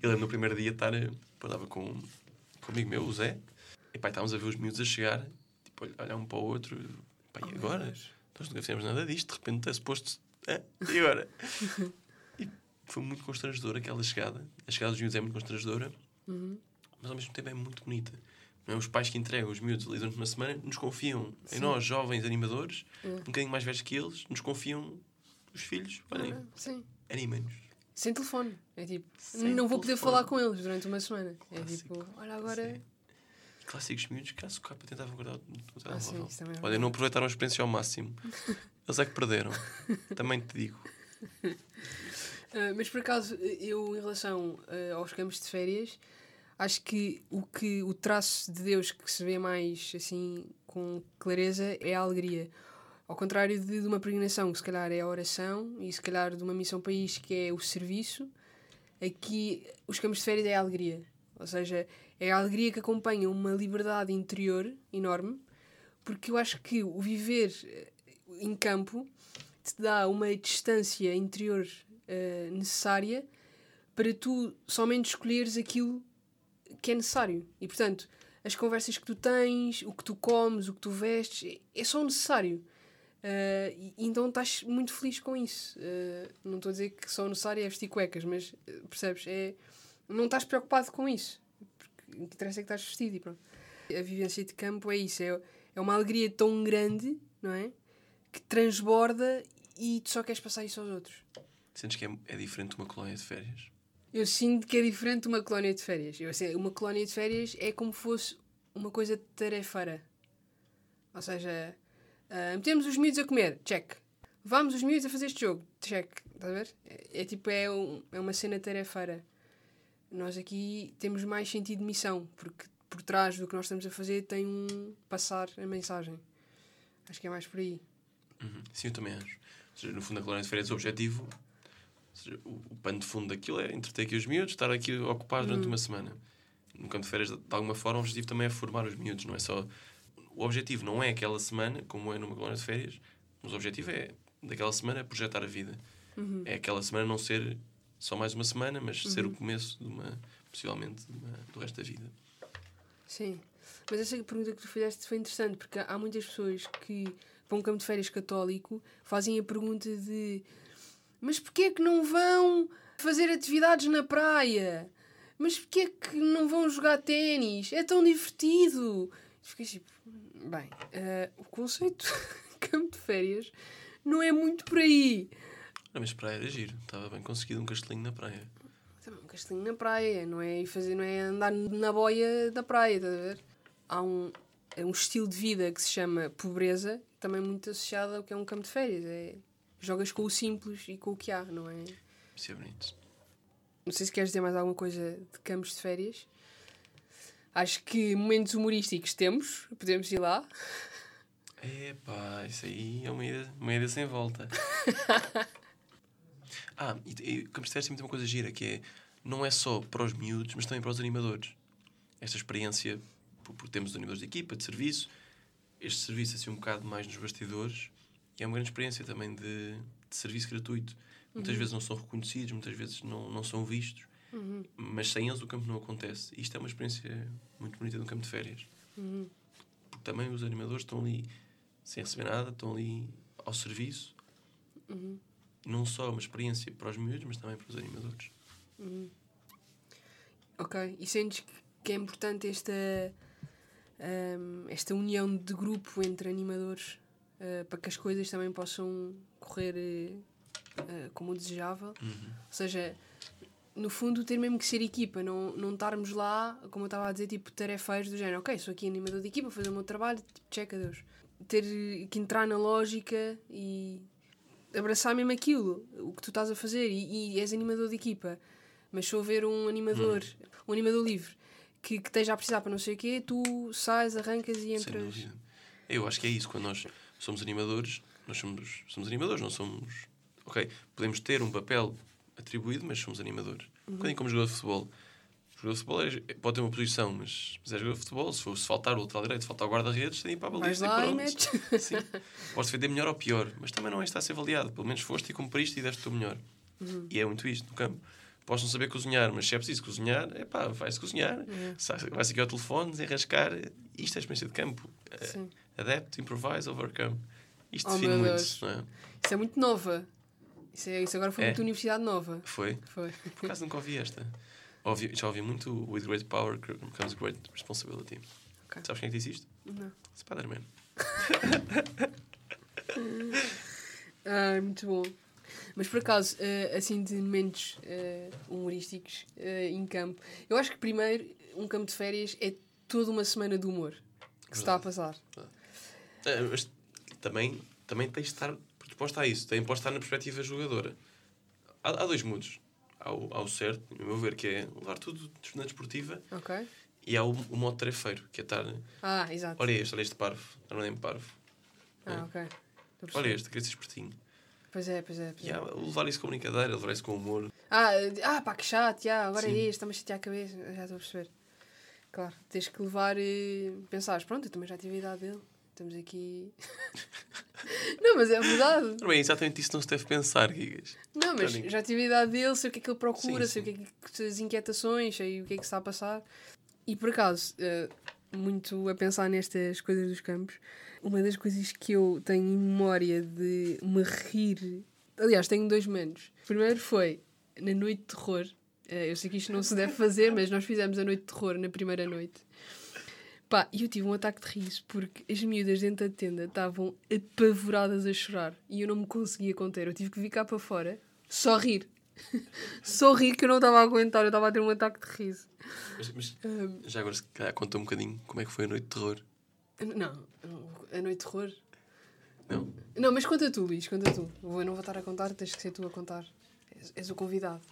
Eu lembro no primeiro dia estar. eh, pô, Estava com, com um amigo meu, o Zé, e pá, estávamos a ver os miúdos a chegar, tipo, olhar- um para o outro. Pá, e agora? Nós nunca fizemos nada disto, de repente é suposto. "Ah, e agora? e foi muito constrangedor aquela chegada. A chegada dos miúdos é muito constrangedora, mas ao mesmo tempo é muito bonita. Não é? Os pais que entregam os miúdos ali durante uma semana nos confiam em nós, jovens animadores, um bocadinho mais velhos que eles, nos confiam os filhos. Olhem, Ah, Sim. animem-nos. Sem telefone. É tipo, Sem não vou poder telefone. falar com eles durante uma semana. É Clássico. tipo, olha agora. Sim. Clássicos miúdos que a socapa tentavam guardar Ah, telemóvel. sim, isso também é Olha, não aproveitaram a experiência ao máximo. Eles é que perderam. Também te digo. Ah, mas por acaso, eu em relação ah, aos campos de férias, acho que o que o traço de Deus que se vê mais assim com clareza é a alegria. Ao contrário de, de uma peregrinação que se calhar é a oração e se calhar de uma missão país que é o serviço, aqui os campos de férias é a alegria. Ou seja, é a alegria que acompanha uma liberdade interior enorme, porque eu acho que o viver eh, em campo te dá uma distância interior eh, necessária para tu somente escolheres aquilo que é necessário. E, portanto, as conversas que tu tens, o que tu comes, o que tu vestes, é só o necessário. Uh, e, então estás muito feliz com isso. Uh, não estou a dizer que só o necessário é vestir cuecas, mas uh, percebes? É, não estás preocupado com isso. Porque o que interessa é que estás vestido e pronto. A vivência de campo é isso, é, é uma alegria tão grande, não é? Que transborda e tu só queres passar isso aos outros. Sentes que é, é diferente de uma colónia de férias? Eu sinto que é diferente de uma colónia de férias. Eu, assim, uma colónia de férias é como fosse uma coisa tarefeira. Ou seja, uh, metemos os miúdos a comer, check. Vamos os miúdos a fazer este jogo, check. Estás a ver? É, é tipo, é, um, é uma cena tarefeira. Nós aqui temos mais sentido de missão, porque por trás do que nós estamos a fazer tem um passar a mensagem. Acho que é mais por aí. Uhum. Sim, eu também acho. Ou seja, no fundo, a colónia de férias, o objetivo seja, o, o pano de fundo daquilo é entreter aqui os miúdos, estar aqui ocupados durante hum. uma semana. No campo de férias, de, alguma forma, o objetivo também é formar os miúdos, não é só. O objetivo não é aquela semana, como é numa colónia de férias, mas o objetivo é, daquela semana, projetar a vida. Uhum. É aquela semana não ser só mais uma semana, mas uhum. ser o uhum. começo de uma, possivelmente, de uma, do resto da vida. Sim. Mas essa pergunta que tu fizeste foi interessante, porque há muitas pessoas que, para um campo de férias católico, fazem a pergunta de mas porquê é que não vão fazer atividades na praia? Mas porquê é que não vão jogar ténis? É tão divertido. Fiquei tipo, bem, uh, o conceito campo de férias não é muito por aí. Não, mas praia era giro, estava bem conseguido um castelinho na praia. Um castelinho na praia, não é fazer, não é andar na boia da praia, estás a ver? Há um, é um estilo de vida que se chama pobreza, também muito associado ao que é um campo de férias. É jogas com o simples e com o que há, não é? Isso é bonito. Não sei se queres dizer mais alguma coisa de campos de férias. Acho que momentos humorísticos temos, podemos ir lá. Epá, isso aí é uma ida, uma ida sem volta. ah, e, e de Férias tem uma coisa gira, que é, não é só para os miúdos, mas também para os animadores. Esta experiência, porque temos animadores de equipa, de serviço, este serviço assim um bocado mais nos bastidores, e é uma grande experiência também de, de serviço gratuito. Muitas uhum. vezes não são reconhecidos, muitas vezes não, não são vistos, uhum. mas sem eles o campo não acontece. E isto é uma experiência muito bonita um campo de férias. Uhum. Porque também os animadores estão ali sem receber nada, estão ali ao serviço. Não só uma experiência para os miúdos, mas também para os animadores. Uhum. Ok. E sentes que é importante esta, um, esta união de grupo entre animadores uh, para que as coisas também possam correr uh, como desejável. Uhum. Ou seja, no fundo, ter mesmo que ser equipa, não, não estarmos lá, como eu estava a dizer, tipo tarefeiros do género, ok, sou aqui animador de equipa, vou fazer o meu trabalho, tipo, check a Deus. Ter que entrar na lógica e abraçar mesmo aquilo, o que tu estás a fazer, e, e és animador de equipa. Mas se houver um animador, uhum. um animador livre, que, que esteja a precisar para não sei o quê, tu sais, arrancas e entras. Eu acho que é isso, quando nós somos animadores, nós somos, somos animadores, não somos. Ok, podemos ter um papel atribuído, mas somos animadores. Uhum. Um bocadinho como jogador de futebol. Jogador de futebol é, pode ter uma posição, mas, mas é jogador de futebol. Se, for, se faltar o lateral direito, se faltar o guarda-redes, tem ir para a baliza e pronto. Sim. Podes defender melhor ou pior, mas também não é está a ser avaliado. Pelo menos foste e cumpriste e deste o teu melhor. Uhum. E é muito isto no campo. Podes não saber cozinhar, mas se é preciso cozinhar, é pá, vai-se cozinhar. Uhum. Vai-se aqui ao telefone, desenrascar. Isto é a experiência de campo. Sim. Adapt, improvise, overcome. Isto oh, define muito, não é? Isso é muito nova. Isso, é, isso agora foi é. muito universidade nova. Foi? Foi. Por acaso nunca ouvi esta. Ouvi, já ouvi muito With Great Power Comes Great Responsibility. Okay. Sabes quem é que disse isto? Não. Spider-Man. ah, muito bom. Mas por acaso, uh, assim de momentos uh, humorísticos uh, em campo, eu acho que primeiro um campo de férias é toda uma semana de humor que se está a passar. É, mas também, também tens de estar predisposto a isso. Tem de estar na perspectiva jogadora. Há, há dois mundos. Há o, há o certo, no meu ver, que é levar tudo na desportiva. Ok. E há o, o modo tarefeiro, que é estar. Ah, exato. Olha este, olha este parvo. Eu não lembro parvo. Ah, é. ok. Olha este, queria ser espertinho. Pois é, pois é. Pois yeah, é. Levar isso com brincadeira, levar isso com humor. Ah, ah pá, que chato, yeah, agora Sim. é este, está-me a chatear a cabeça. Já estou a perceber. Claro, tens que levar e pensares, pronto, eu também já tive a idade dele. Estamos aqui. não, mas é verdade. É exatamente isso não se deve pensar, Gigas. Não, mas já tive a idade dele, sei o que é que ele procura, sim, sei sim. o que é que as inquietações, sei o que é que está a passar. E por acaso, uh, muito a pensar nestas coisas dos campos. Uma das coisas que eu tenho em memória de me rir. Aliás, tenho dois momentos. O primeiro foi na noite de terror. Eh, Eu sei que isto não se deve fazer, mas nós fizemos a noite de terror na primeira noite. Pá, e eu tive um ataque de riso porque as miúdas dentro da tenda estavam apavoradas a chorar e eu não me conseguia conter. Eu tive que vir cá para fora só rir. só rir que eu não estava a aguentar, eu estava a ter um ataque de riso. Mas, mas Ahm, já agora, se calhar, conta um bocadinho como é que foi a noite de terror. não, a noite de terror. Não? Não, mas conta tu, Luís, conta tu. Eu não vou estar a contar, tens que ser tu a contar. És, és o convidado.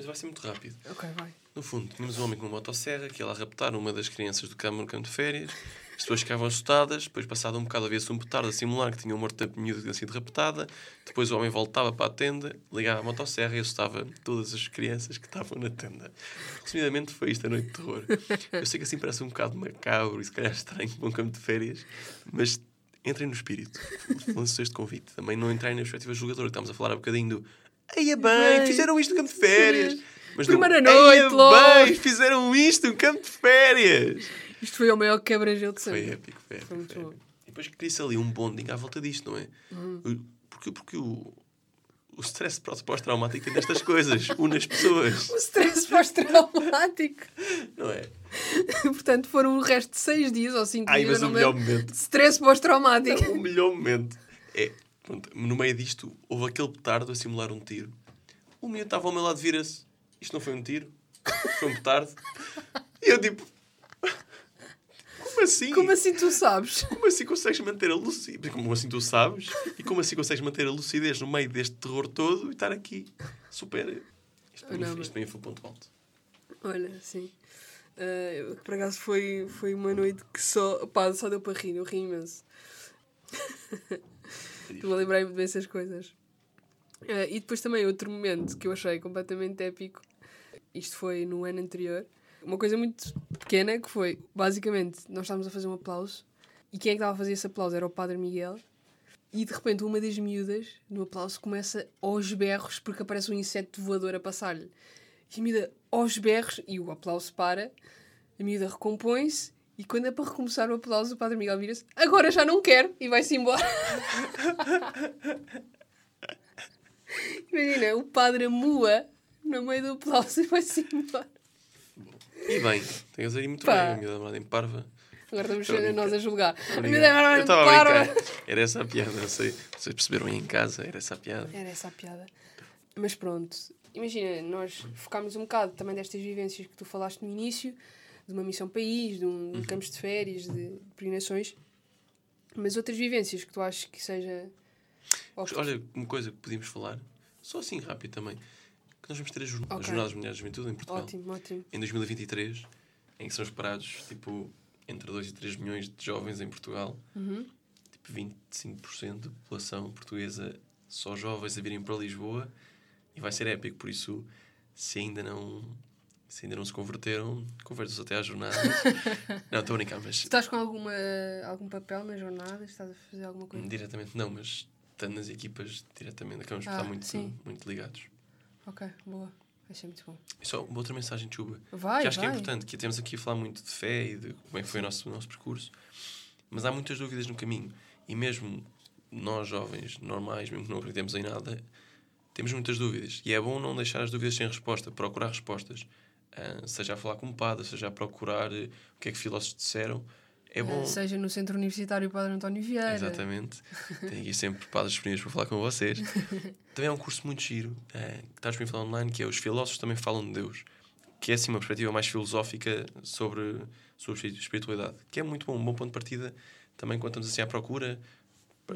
Mas vai ser muito rápido. Ok, vai. No fundo, tínhamos um homem com uma motosserra que ia lá raptar uma das crianças do campo no campo de férias. As pessoas ficavam assustadas, depois, passado um bocado, havia-se um petardo a simular que tinha morto a miúda que tinha sido raptada. Depois o homem voltava para a tenda, ligava a motosserra e assustava todas as crianças que estavam na tenda. Resumidamente, foi isto a noite de terror. Eu sei que assim parece um bocado macabro e se calhar estranho para um campo de férias, mas entrem no espírito. Lanço este convite. Também não entrei na perspectiva julgadora. Estamos a falar um bocadinho do. Eia bem, Bem, fizeram isto no campo de férias. Mas não, Primeira "Eia noite, logo." bem, fizeram isto no campo de férias. Isto foi o maior quebra-gelo de Foi sempre. épico, foi épico. Foi muito foi épico. E depois cria-se ali um bonding à volta disto, não é? Uhum. Porque, porque o, o stress pós-traumático tem destas coisas, une as pessoas, O stress pós-traumático. não é? Portanto, foram o resto de seis dias ou cinco Ai, dias. mas eu o não melhor momento, stress pós-traumático. o melhor momento é, pronto, no meio disto, houve aquele petardo a simular um tiro. O menino estava ao meu lado, vira-se. Isto não foi um tiro, foi um petardo. E eu tipo, como assim? Como assim tu sabes? Como assim consegues manter a lucidez? Como assim tu sabes? E como assim consegues manter a lucidez no meio deste terror todo e estar aqui? Super. Isto para, não, mim, isto para mim foi o ponto alto. Olha, sim. Uh, por acaso foi, foi uma noite que só, pá, só deu para rir, eu ri imenso. Estou a lembrar-me dessas coisas. Uh, e depois também outro momento que eu achei completamente épico. Isto foi no ano anterior. Uma coisa muito pequena que foi, basicamente, nós estávamos a fazer um aplauso e quem é que estava a fazer esse aplauso era o Padre Miguel. E de repente uma das miúdas no aplauso começa aos berros porque aparece um inseto voador a passar-lhe. E a miúda aos berros e o aplauso para, a miúda recompõe-se e quando é para recomeçar o aplauso o Padre Miguel vira-se agora já não quero e vai-se embora. Imagina, o padre mua no meio do aplauso e vai-se embora. E bem, tens aí muito Pá. bem, a minha namorada em parva. Agora estamos a nós a julgar. A Obrigado. miúda era Eu estava a parva. brincar. Era essa a piada, não sei. Vocês perceberam aí em casa, era essa a piada. Era essa a piada. Mas pronto, imagina, nós focámos um bocado também destas vivências que tu falaste no início, de uma missão país, de um de campos de férias, de peregrinações, mas outras vivências que tu achas que seja. Olha, uma coisa que podíamos falar, só assim rápido também, que nós vamos ter as, jorn- as. Jornadas Mundiais de Juventude em Portugal. Ótimo, ótimo. Em 2023, em que são esperados, tipo, entre 2 e 3 milhões de jovens em Portugal. Uhum. Tipo, 25% da população portuguesa só jovens a virem para Lisboa. E vai ser épico, por isso, se ainda não... Se ainda não se converteram, convertam-se até às jornadas. não, estou a brincar, mas estás com alguma, algum papel nas jornadas? Estás a fazer alguma coisa? diretamente não, mas estando nas equipas, diretamente acabamos por Ah, estar muito, sim. muito ligados. Ok, boa. Achei muito bom. E só uma outra mensagem de chuva. Vai, que acho vai. que é importante, que temos aqui a falar muito de fé e de como é que foi o nosso, o nosso percurso, mas há muitas dúvidas no caminho. E mesmo nós, jovens, normais, mesmo que não acreditemos em nada, temos muitas dúvidas. E é bom não deixar as dúvidas sem resposta, procurar respostas. Ah, seja a falar com um padre, seja a procurar eh, o que é que filósofos disseram. É bom. Eh, Seja no Centro Universitário Padre António Vieira. Exatamente. Tenho aqui sempre padres disponíveis para falar com vocês. Também é um curso muito giro, eh, que está disponível online, que é Os Filósofos Também Falam de Deus, que é assim uma perspectiva mais filosófica sobre, sobre espiritualidade, que é muito bom, um bom ponto de partida também quando estamos assim à procura.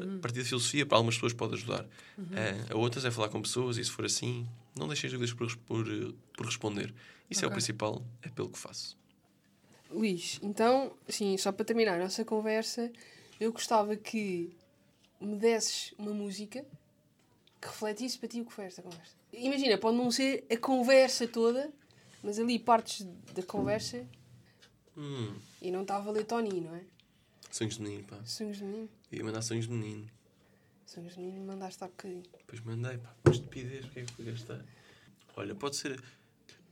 A partir da filosofia, para algumas pessoas pode ajudar. Eh, a outras é falar com pessoas e se for assim, não deixem as dúvidas por, por, por responder. Isso é o principal, é pelo que faço. Luís, então, sim, só para terminar a nossa conversa, eu gostava que me desses uma música que refletisse para ti o que foi esta conversa. Imagina, pode não ser a conversa toda, mas ali partes da conversa Hum, e não está a valer Tony, não é? Sonhos de menino, pá. Sonhos de menino. Ia mandar sonhos de menino. Sonhos de menino mandaste há bocadinho. Depois mandei, pá, que estupidez, o que é que fui gastar? Olha, pode ser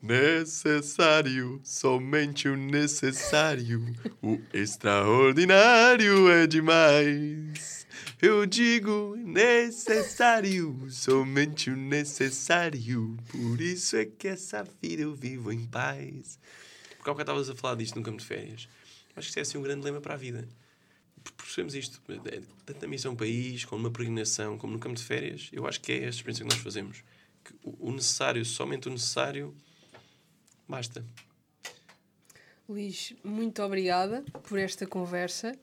Necessário, somente o necessário. O extraordinário é demais. Eu digo necessário, somente o necessário. Por isso é que essa vida eu vivo em paz. Porque há bocado estavas a falar disto no campo de férias. Acho que isto é assim um grande lema para a vida. Percebemos isto, é, tanto na missão país, como numa peregrinação, como no campo de férias. Eu acho que é esta experiência que nós fazemos. Que o necessário, somente o necessário, basta. Luís, muito obrigada por esta conversa.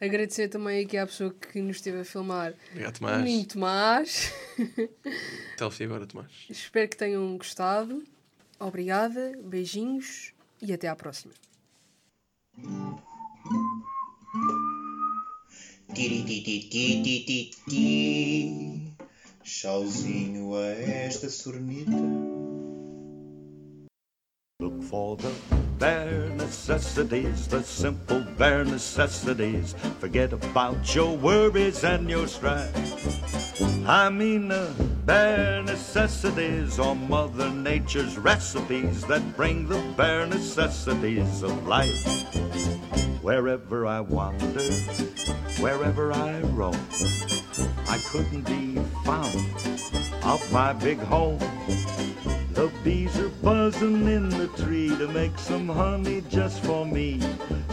Agradecer também aqui à pessoa que nos esteve a filmar. Obrigado, Tomás. Menino Tomás. Selfie agora, Tomás. Espero que tenham gostado. Obrigada, beijinhos e até à próxima. Chauzinho a esta sornita. Look for the bare necessities, the simple bare necessities. Forget about your worries and your strife. I mean the bare necessities or Mother Nature's recipes that bring the bare necessities of life. Wherever I wander, wherever I roam, I couldn't be found off my big home. The bees are buzzing in the tree to make some honey just for me.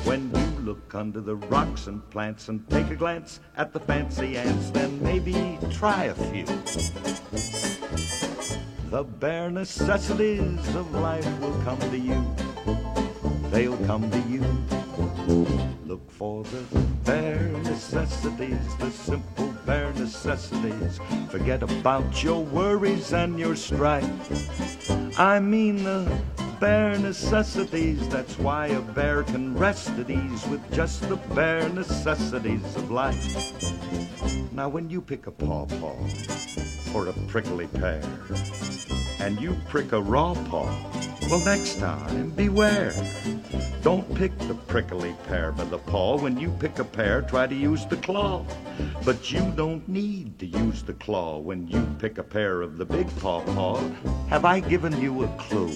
When you look under the rocks and plants and take a glance at the fancy ants, then maybe try a few. The bare necessities of life will come to you. They'll come to you. Look for the bare necessities, the simple bare necessities. Forget about your worries and your strife. I mean the bare necessities. That's why a bear can rest at ease with just the bare necessities of life. Now, when you pick a pawpaw or a prickly pear, and you prick a raw paw, well, next time, beware. Don't pick the prickly pear by the paw. When you pick a pear, try to use the claw. But you don't need to use the claw when you pick a pear of the big paw paw. Have I given you a clue?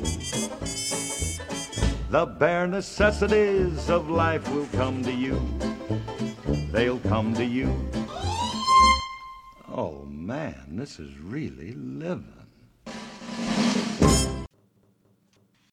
The bare necessities of life will come to you. They'll come to you. Oh man, this is really living.